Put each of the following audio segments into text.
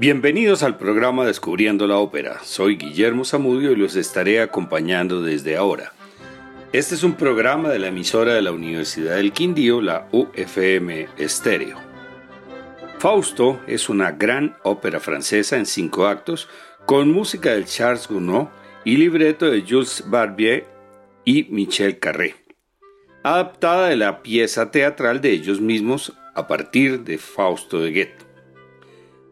Bienvenidos al programa Descubriendo la Ópera. Soy Guillermo Zamudio y los estaré acompañando desde ahora. Este es un programa de la emisora de la Universidad del Quindío, la UFM Estéreo. Fausto es una gran ópera francesa en cinco actos con música de Charles Gounod y libreto de Jules Barbier y Michel Carré, adaptada de la pieza teatral de ellos mismos a partir de Fausto de Goethe.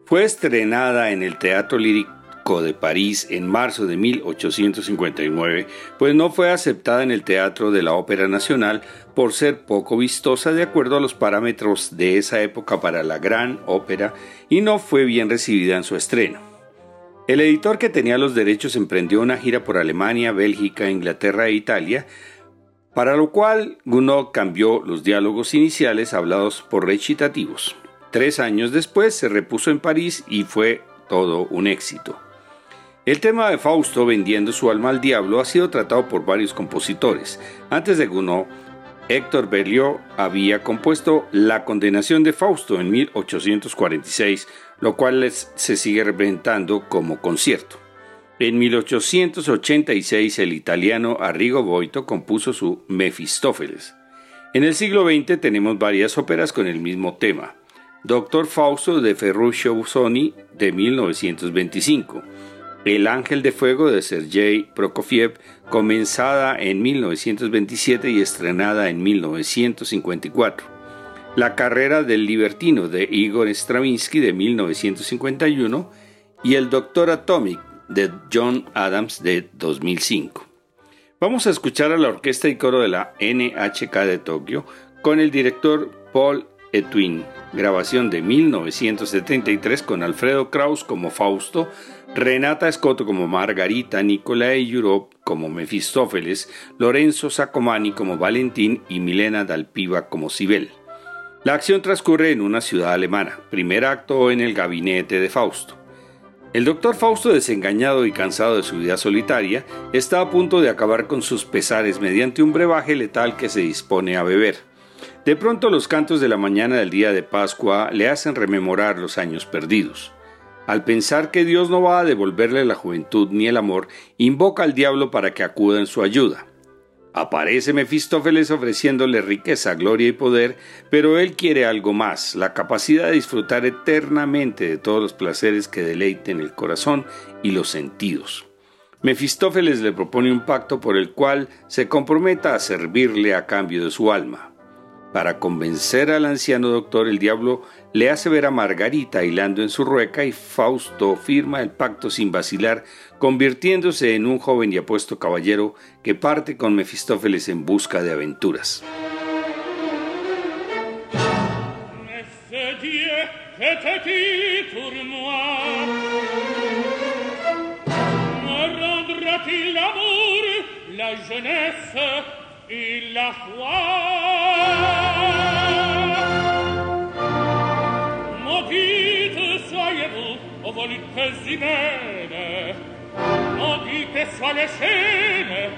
Fue estrenada en el Teatro Lírico de París en marzo de 1859, pues no fue aceptada en el Teatro de la Ópera Nacional por ser poco vistosa de acuerdo a los parámetros de esa época para la gran ópera y no fue bien recibida en su estreno. El editor que tenía los derechos emprendió una gira por Alemania, Bélgica, Inglaterra e Italia, para lo cual Gounod cambió los diálogos iniciales hablados por recitativos. Tres años después se repuso en París y fue todo un éxito. El tema de Fausto vendiendo su alma al diablo ha sido tratado por varios compositores. Antes de Gounod, Héctor Berlioz había compuesto La condenación de Fausto en 1846, lo cual se sigue representando como concierto. En 1886 el italiano Arrigo Boito compuso su Mefistófeles. En el siglo XX tenemos varias óperas con el mismo tema. Doctor Fausto de Ferruccio Busoni de 1925, El Ángel de Fuego de Sergei Prokofiev, comenzada en 1927 y estrenada en 1954, La Carrera del Libertino de Igor Stravinsky de 1951 y El Doctor Atomic de John Adams de 2005. Vamos a escuchar a la orquesta y coro de la NHK de Tokio con el director Paul Etwin, grabación de 1973 con Alfredo Kraus como Fausto, Renata Scotto como Margarita, Nicolai Europe como Mefistófeles, Lorenzo Sacomani como Valentín y Milena Dalpiva como Sibel. La acción transcurre en una ciudad alemana, primer acto en el gabinete de Fausto. El doctor Fausto, desengañado y cansado de su vida solitaria, está a punto de acabar con sus pesares mediante un brebaje letal que se dispone a beber. De pronto los cantos de la mañana del día de Pascua le hacen rememorar los años perdidos. Al pensar que Dios no va a devolverle la juventud ni el amor, invoca al diablo para que acuda en su ayuda. Aparece Mefistófeles ofreciéndole riqueza, gloria y poder, pero él quiere algo más, la capacidad de disfrutar eternamente de todos los placeres que deleiten el corazón y los sentidos. Mefistófeles le propone un pacto por el cual se comprometa a servirle a cambio de su alma. Para convencer al anciano doctor, el diablo le hace ver a Margarita hilando en su rueca y Fausto firma el pacto sin vacilar, convirtiéndose en un joven y apuesto caballero que parte con Mefistófeles en busca de aventuras. o volite si bene o dite sale scene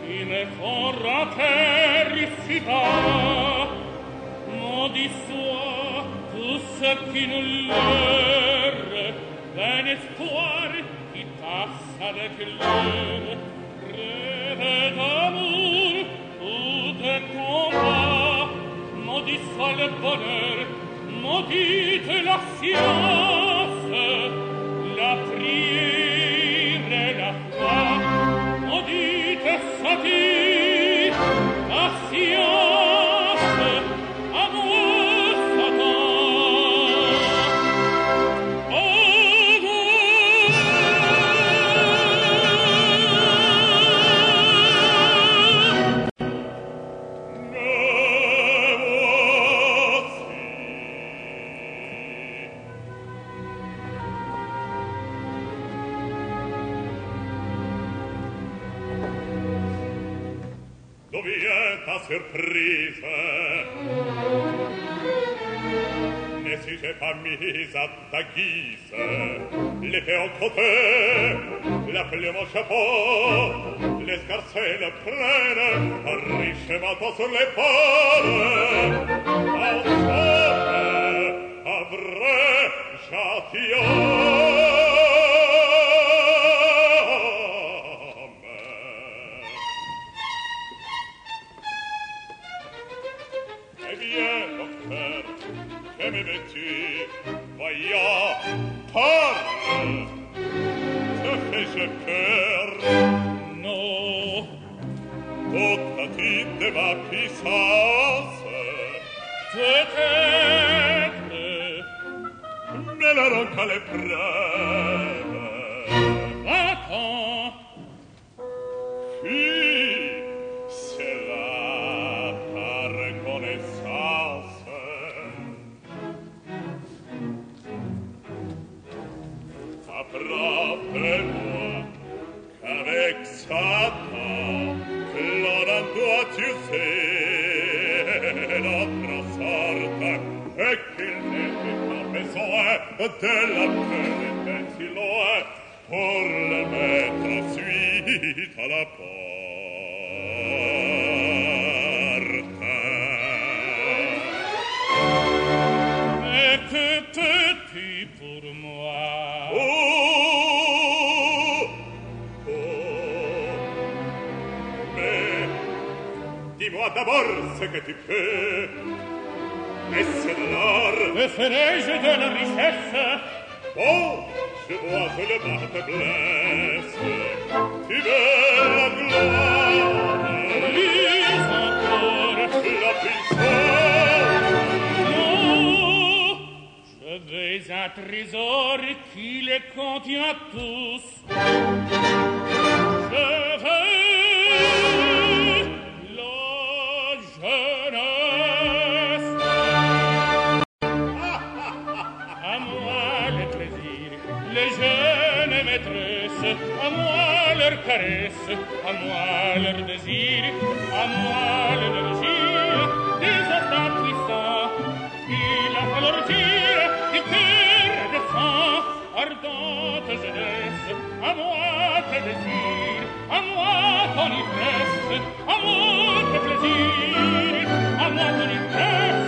fine corra che rissità modi sua tu sappi null'erre bene stuare chi tassa de pillere reve d'amor u de compa modi sale bonheur modi de l'assieme Latina. surprise Ne si se pas mis à ta guise L'épée en côté La plume au chapeau Les scarcelles pleines Richement sur les portes En somme, un vrai Tinte ma chi sa se se tente me le preme. Attends della pelle ventiloe por le mettra suita la porta et que petit pour moi. Oh, oh. Dis-moi d'abord ce que tu peux connaissais l'or, que ferai-je de la richesse Oh, je vois que le mal te blesse. Tu veux la gloire, lise encore la puissance. Non, je veux un trésor qui les contient tous. Caresse, à moi leur désir, à moi l'énergie des instants puissants, et la calorgie du cœur de sang, ardente jeunesse, à moi tes désirs, à moi ton ivresse, à moi tes plaisirs, à moi ton ivresse,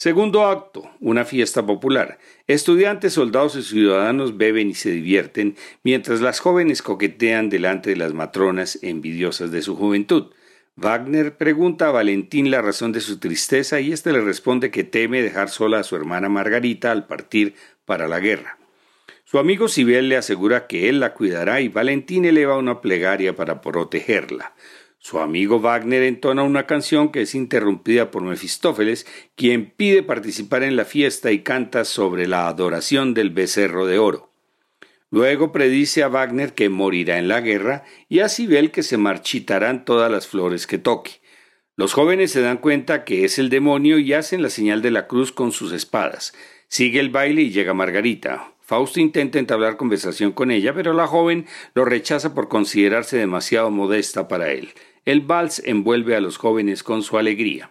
Segundo acto, una fiesta popular. Estudiantes, soldados y ciudadanos beben y se divierten, mientras las jóvenes coquetean delante de las matronas envidiosas de su juventud. Wagner pregunta a Valentín la razón de su tristeza y éste le responde que teme dejar sola a su hermana Margarita al partir para la guerra. Su amigo Sibel le asegura que él la cuidará y Valentín eleva una plegaria para protegerla. Su amigo Wagner entona una canción que es interrumpida por Mefistófeles, quien pide participar en la fiesta y canta sobre la adoración del becerro de oro. Luego predice a Wagner que morirá en la guerra y a Sibel que se marchitarán todas las flores que toque. Los jóvenes se dan cuenta que es el demonio y hacen la señal de la cruz con sus espadas. Sigue el baile y llega Margarita. Fausto intenta entablar conversación con ella, pero la joven lo rechaza por considerarse demasiado modesta para él. El vals envuelve a los jóvenes con su alegría.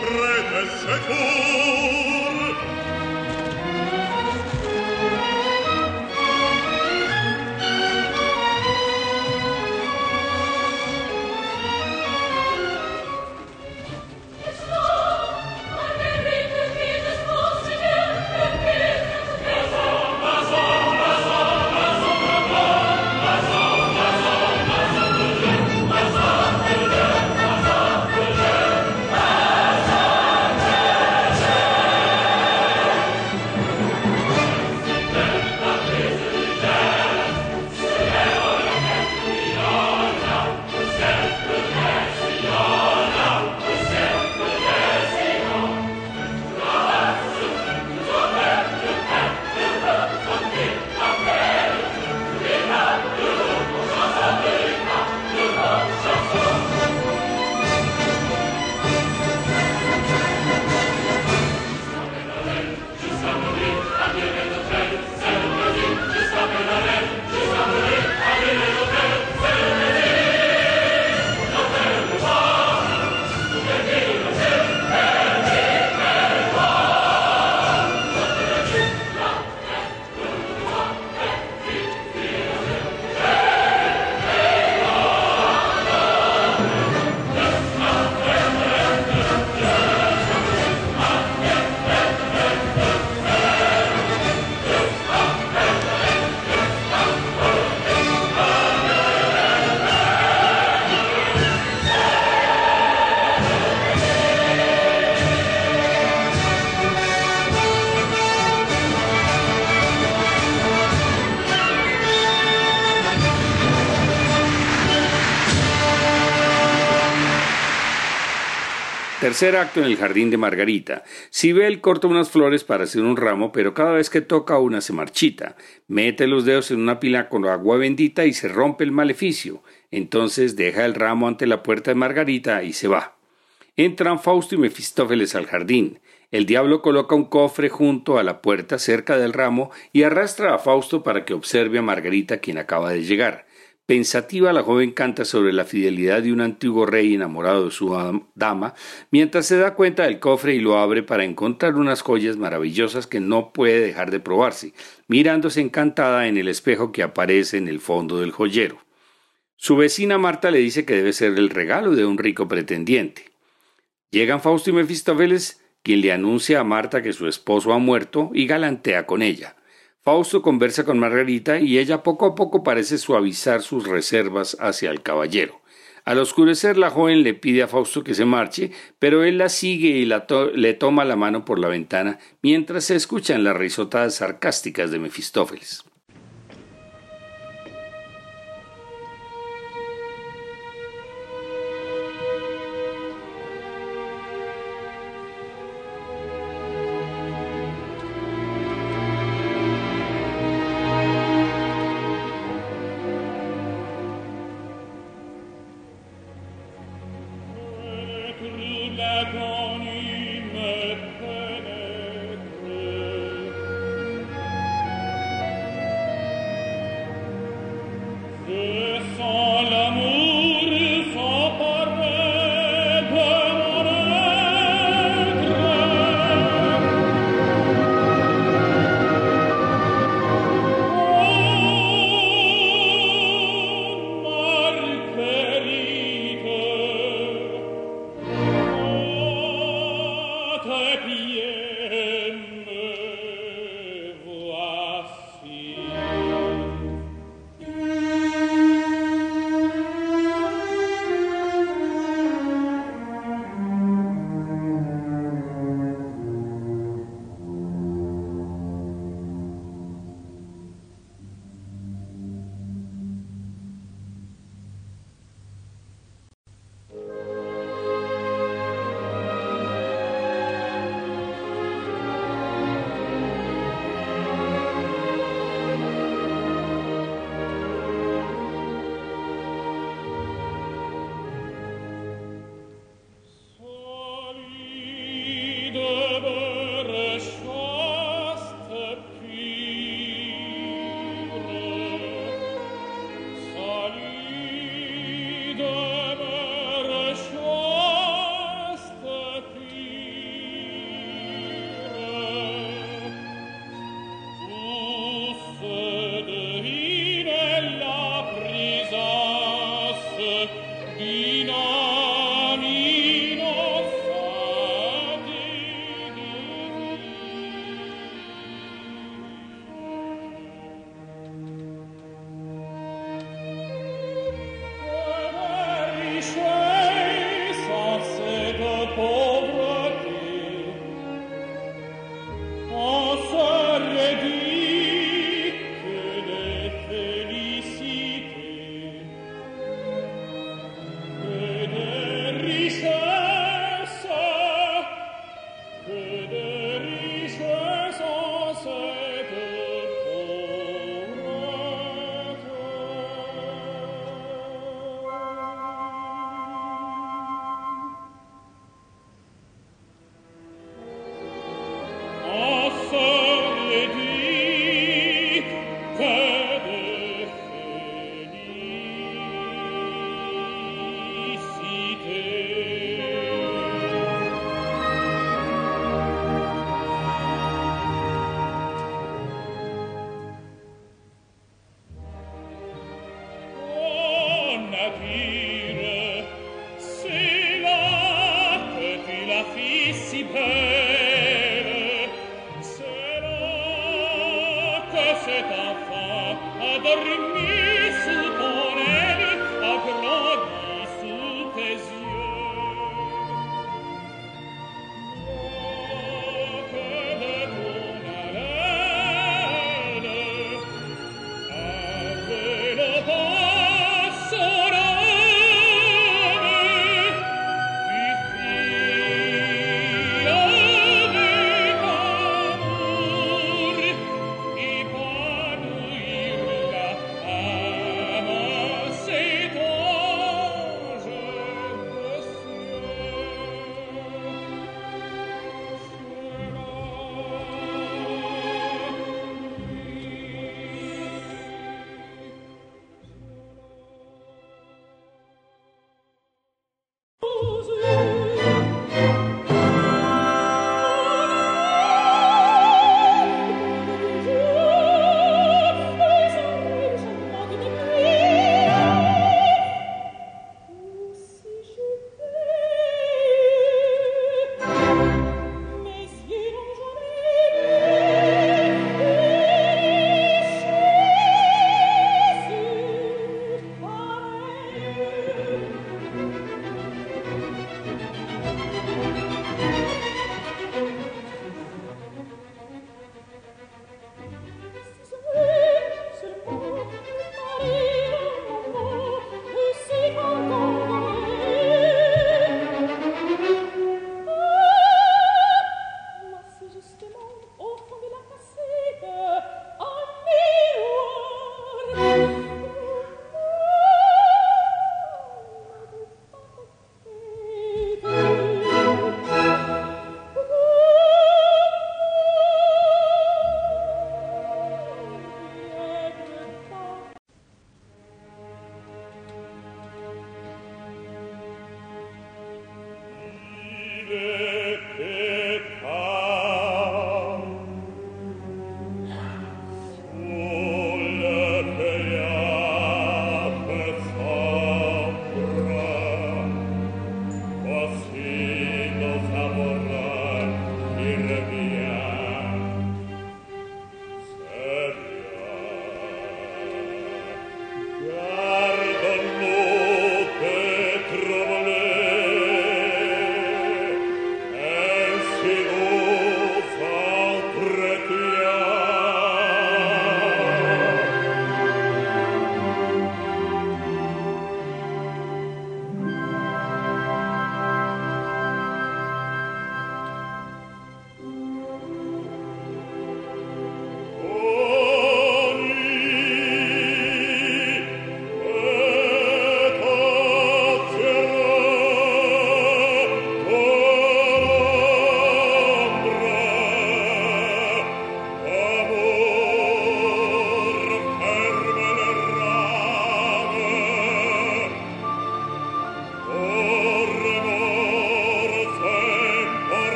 prete secum Tercer acto en el jardín de Margarita. Sibel corta unas flores para hacer un ramo, pero cada vez que toca una se marchita. Mete los dedos en una pila con agua bendita y se rompe el maleficio. Entonces deja el ramo ante la puerta de Margarita y se va. Entran Fausto y Mefistófeles al jardín. El diablo coloca un cofre junto a la puerta cerca del ramo y arrastra a Fausto para que observe a Margarita quien acaba de llegar. Pensativa, la joven canta sobre la fidelidad de un antiguo rey enamorado de su dama, mientras se da cuenta del cofre y lo abre para encontrar unas joyas maravillosas que no puede dejar de probarse, mirándose encantada en el espejo que aparece en el fondo del joyero. Su vecina Marta le dice que debe ser el regalo de un rico pretendiente. Llegan Fausto y Mefistófeles, quien le anuncia a Marta que su esposo ha muerto y galantea con ella. Fausto conversa con Margarita y ella poco a poco parece suavizar sus reservas hacia el caballero. Al oscurecer la joven le pide a Fausto que se marche, pero él la sigue y le toma la mano por la ventana mientras se escuchan las risotadas sarcásticas de Mefistófeles.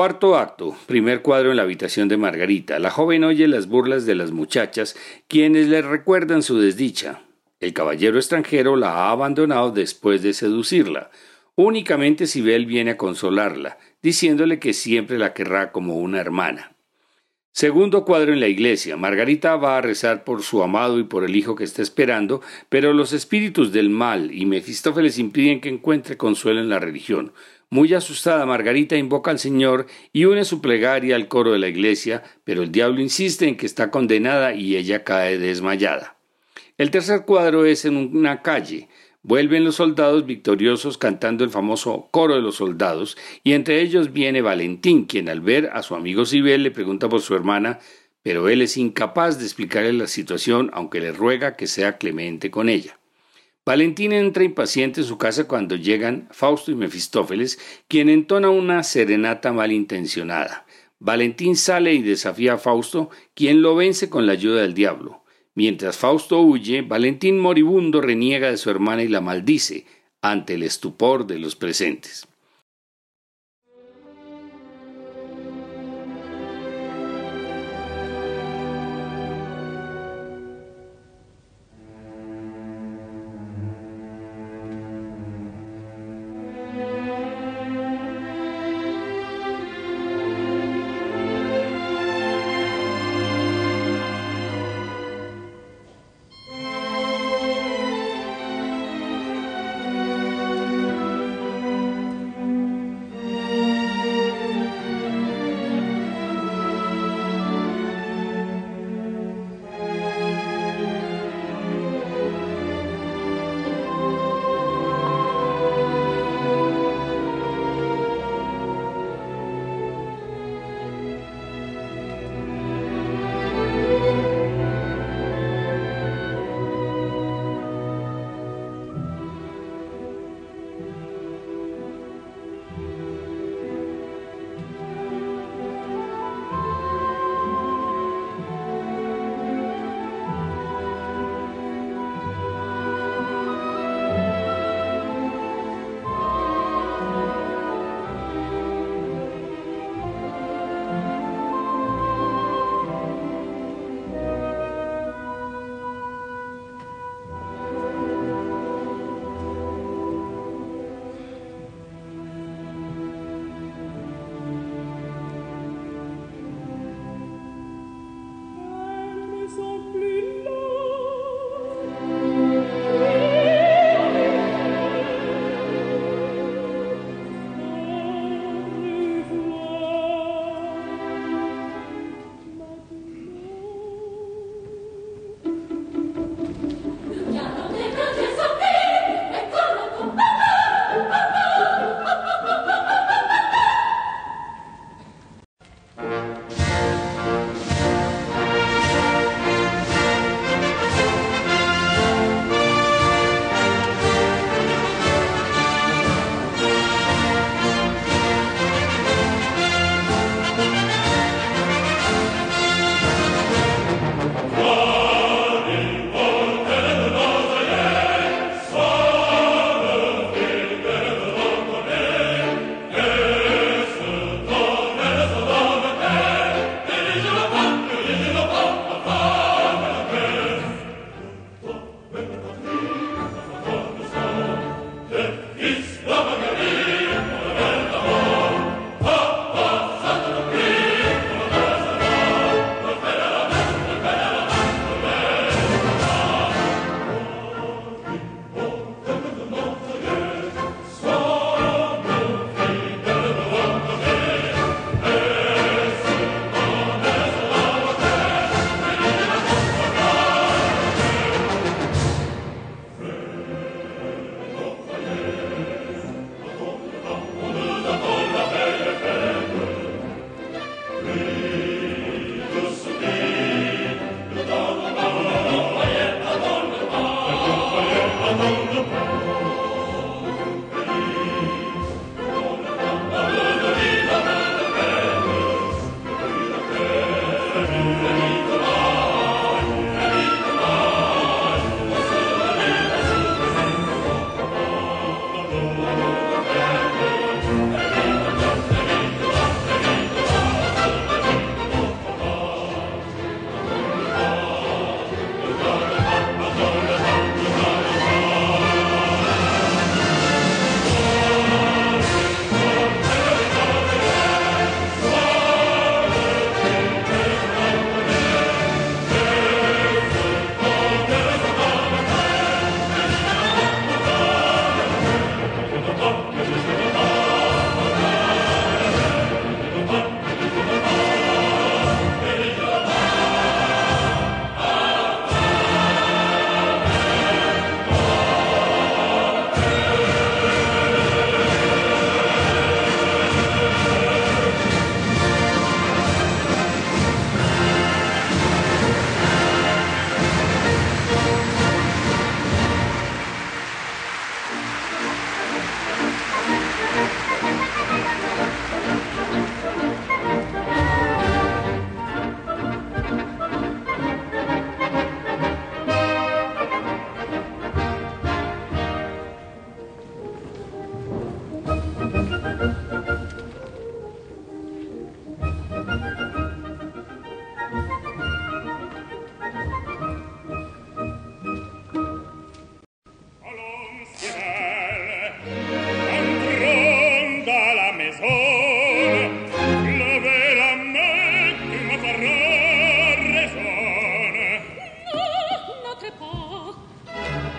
Cuarto acto, primer cuadro en la habitación de Margarita. La joven oye las burlas de las muchachas, quienes le recuerdan su desdicha. El caballero extranjero la ha abandonado después de seducirla. Únicamente Sibel viene a consolarla, diciéndole que siempre la querrá como una hermana. Segundo cuadro en la iglesia. Margarita va a rezar por su amado y por el hijo que está esperando, pero los espíritus del mal y Mefistófeles impiden que encuentre consuelo en la religión. Muy asustada, Margarita invoca al Señor y une su plegaria al coro de la iglesia, pero el diablo insiste en que está condenada y ella cae desmayada. El tercer cuadro es en una calle. Vuelven los soldados victoriosos cantando el famoso coro de los soldados, y entre ellos viene Valentín, quien al ver a su amigo Sibel le pregunta por su hermana, pero él es incapaz de explicarle la situación, aunque le ruega que sea clemente con ella. Valentín entra impaciente en su casa cuando llegan Fausto y Mefistófeles, quien entona una serenata malintencionada. Valentín sale y desafía a Fausto, quien lo vence con la ayuda del diablo. Mientras Fausto huye, Valentín moribundo reniega de su hermana y la maldice ante el estupor de los presentes.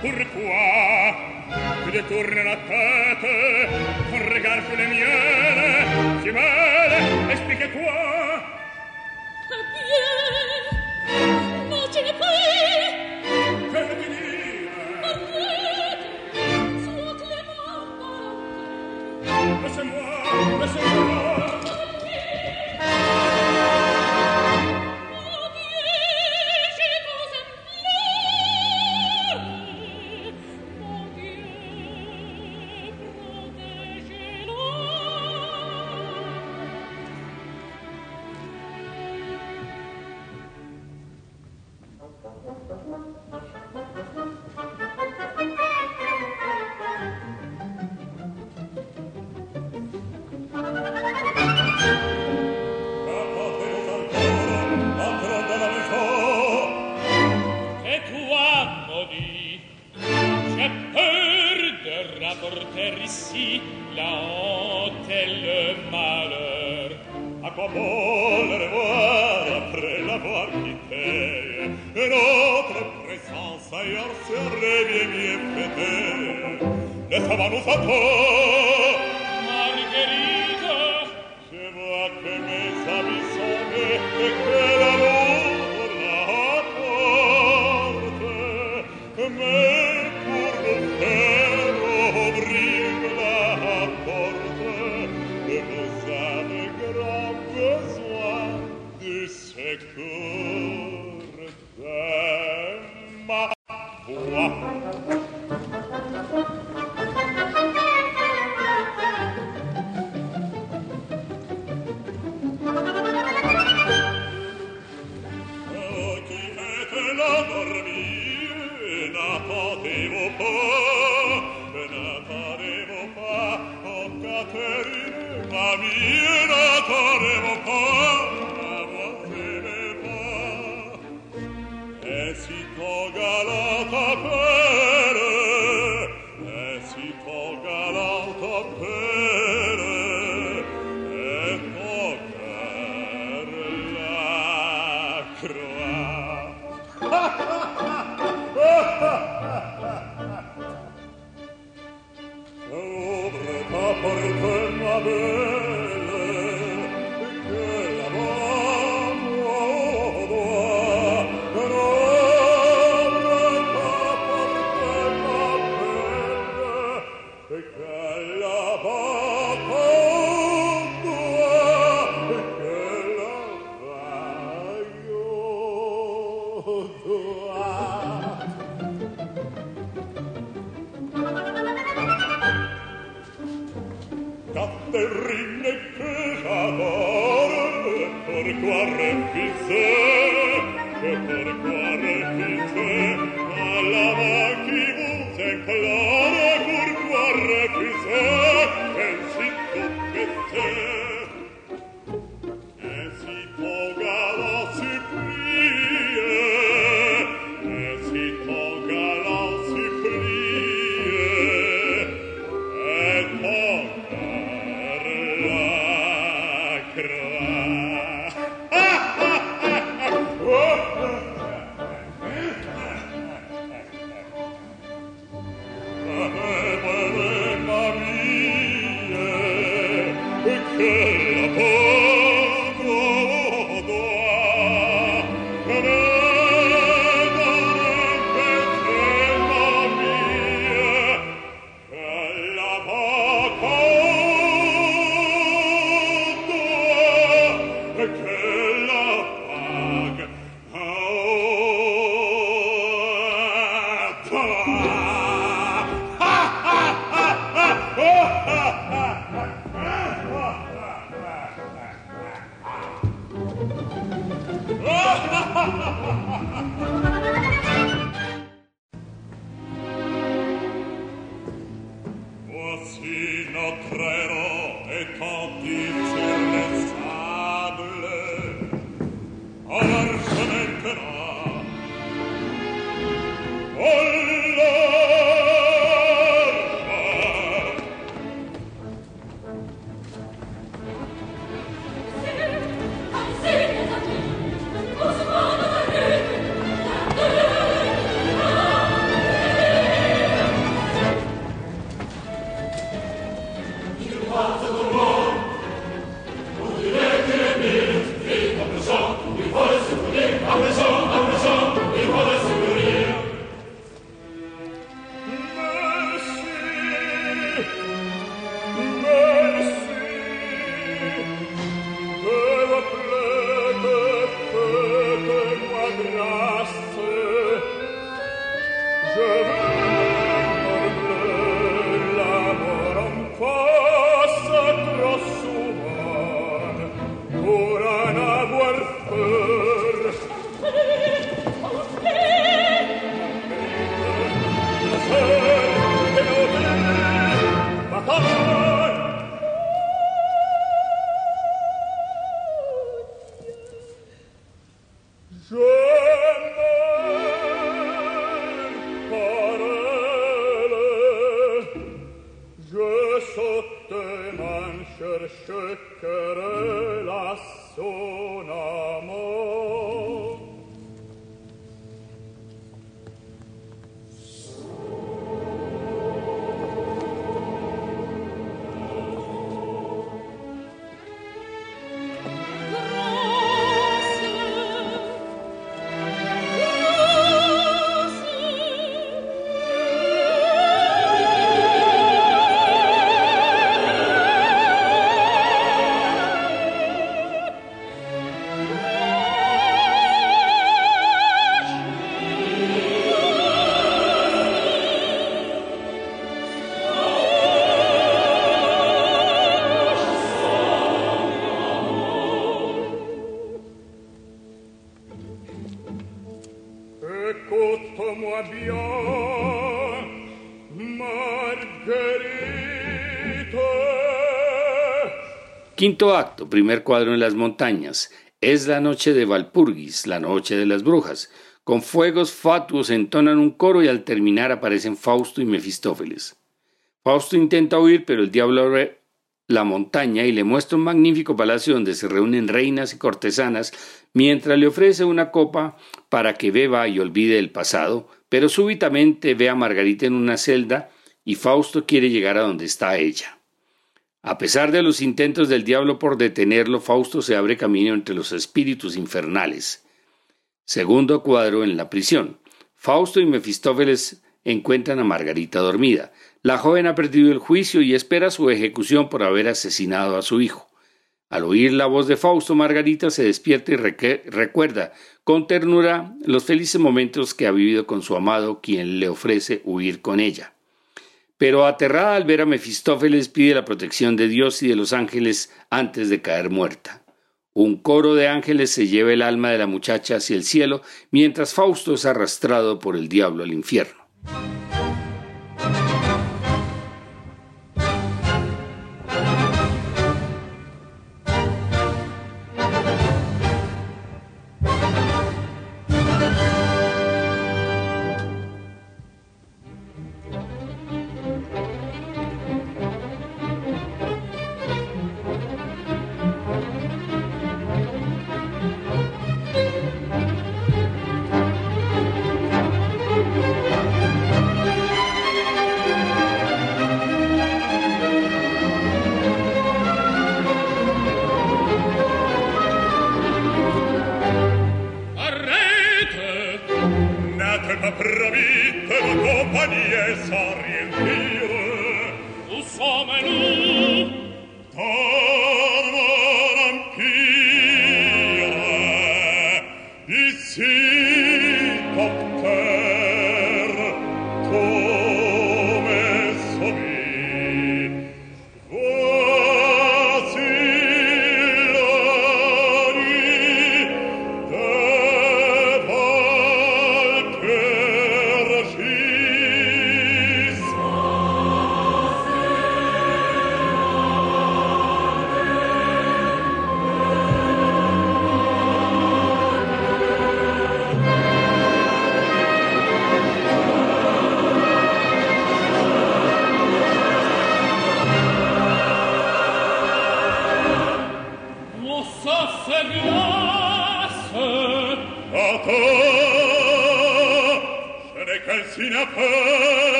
pourquoi tu détournes la tête ton regard sur les miennes si mal explique-toi Quinto acto, primer cuadro en las montañas. Es la noche de Valpurgis, la noche de las brujas. Con fuegos fatuos entonan un coro y al terminar aparecen Fausto y Mefistófeles. Fausto intenta huir, pero el diablo abre la montaña y le muestra un magnífico palacio donde se reúnen reinas y cortesanas, mientras le ofrece una copa para que beba y olvide el pasado, pero súbitamente ve a Margarita en una celda y Fausto quiere llegar a donde está ella. A pesar de los intentos del diablo por detenerlo, Fausto se abre camino entre los espíritus infernales. Segundo cuadro en la prisión. Fausto y Mefistófeles encuentran a Margarita dormida. La joven ha perdido el juicio y espera su ejecución por haber asesinado a su hijo. Al oír la voz de Fausto, Margarita se despierta y recuerda con ternura los felices momentos que ha vivido con su amado, quien le ofrece huir con ella. Pero aterrada al ver a Mefistófeles pide la protección de Dios y de los ángeles antes de caer muerta. Un coro de ángeles se lleva el alma de la muchacha hacia el cielo, mientras Fausto es arrastrado por el diablo al infierno.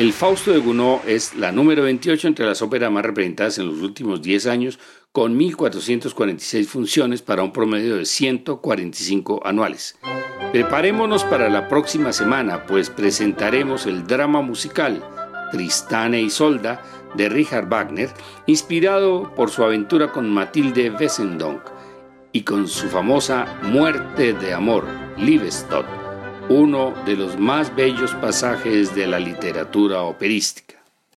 El Fausto de Gounod es la número 28 entre las óperas más representadas en los últimos 10 años, con 1.446 funciones para un promedio de 145 anuales. Preparémonos para la próxima semana, pues presentaremos el drama musical Tristane y Isolda de Richard Wagner, inspirado por su aventura con Matilde Wessendonck y con su famosa Muerte de Amor, Liebestod uno de los más bellos pasajes de la literatura operística.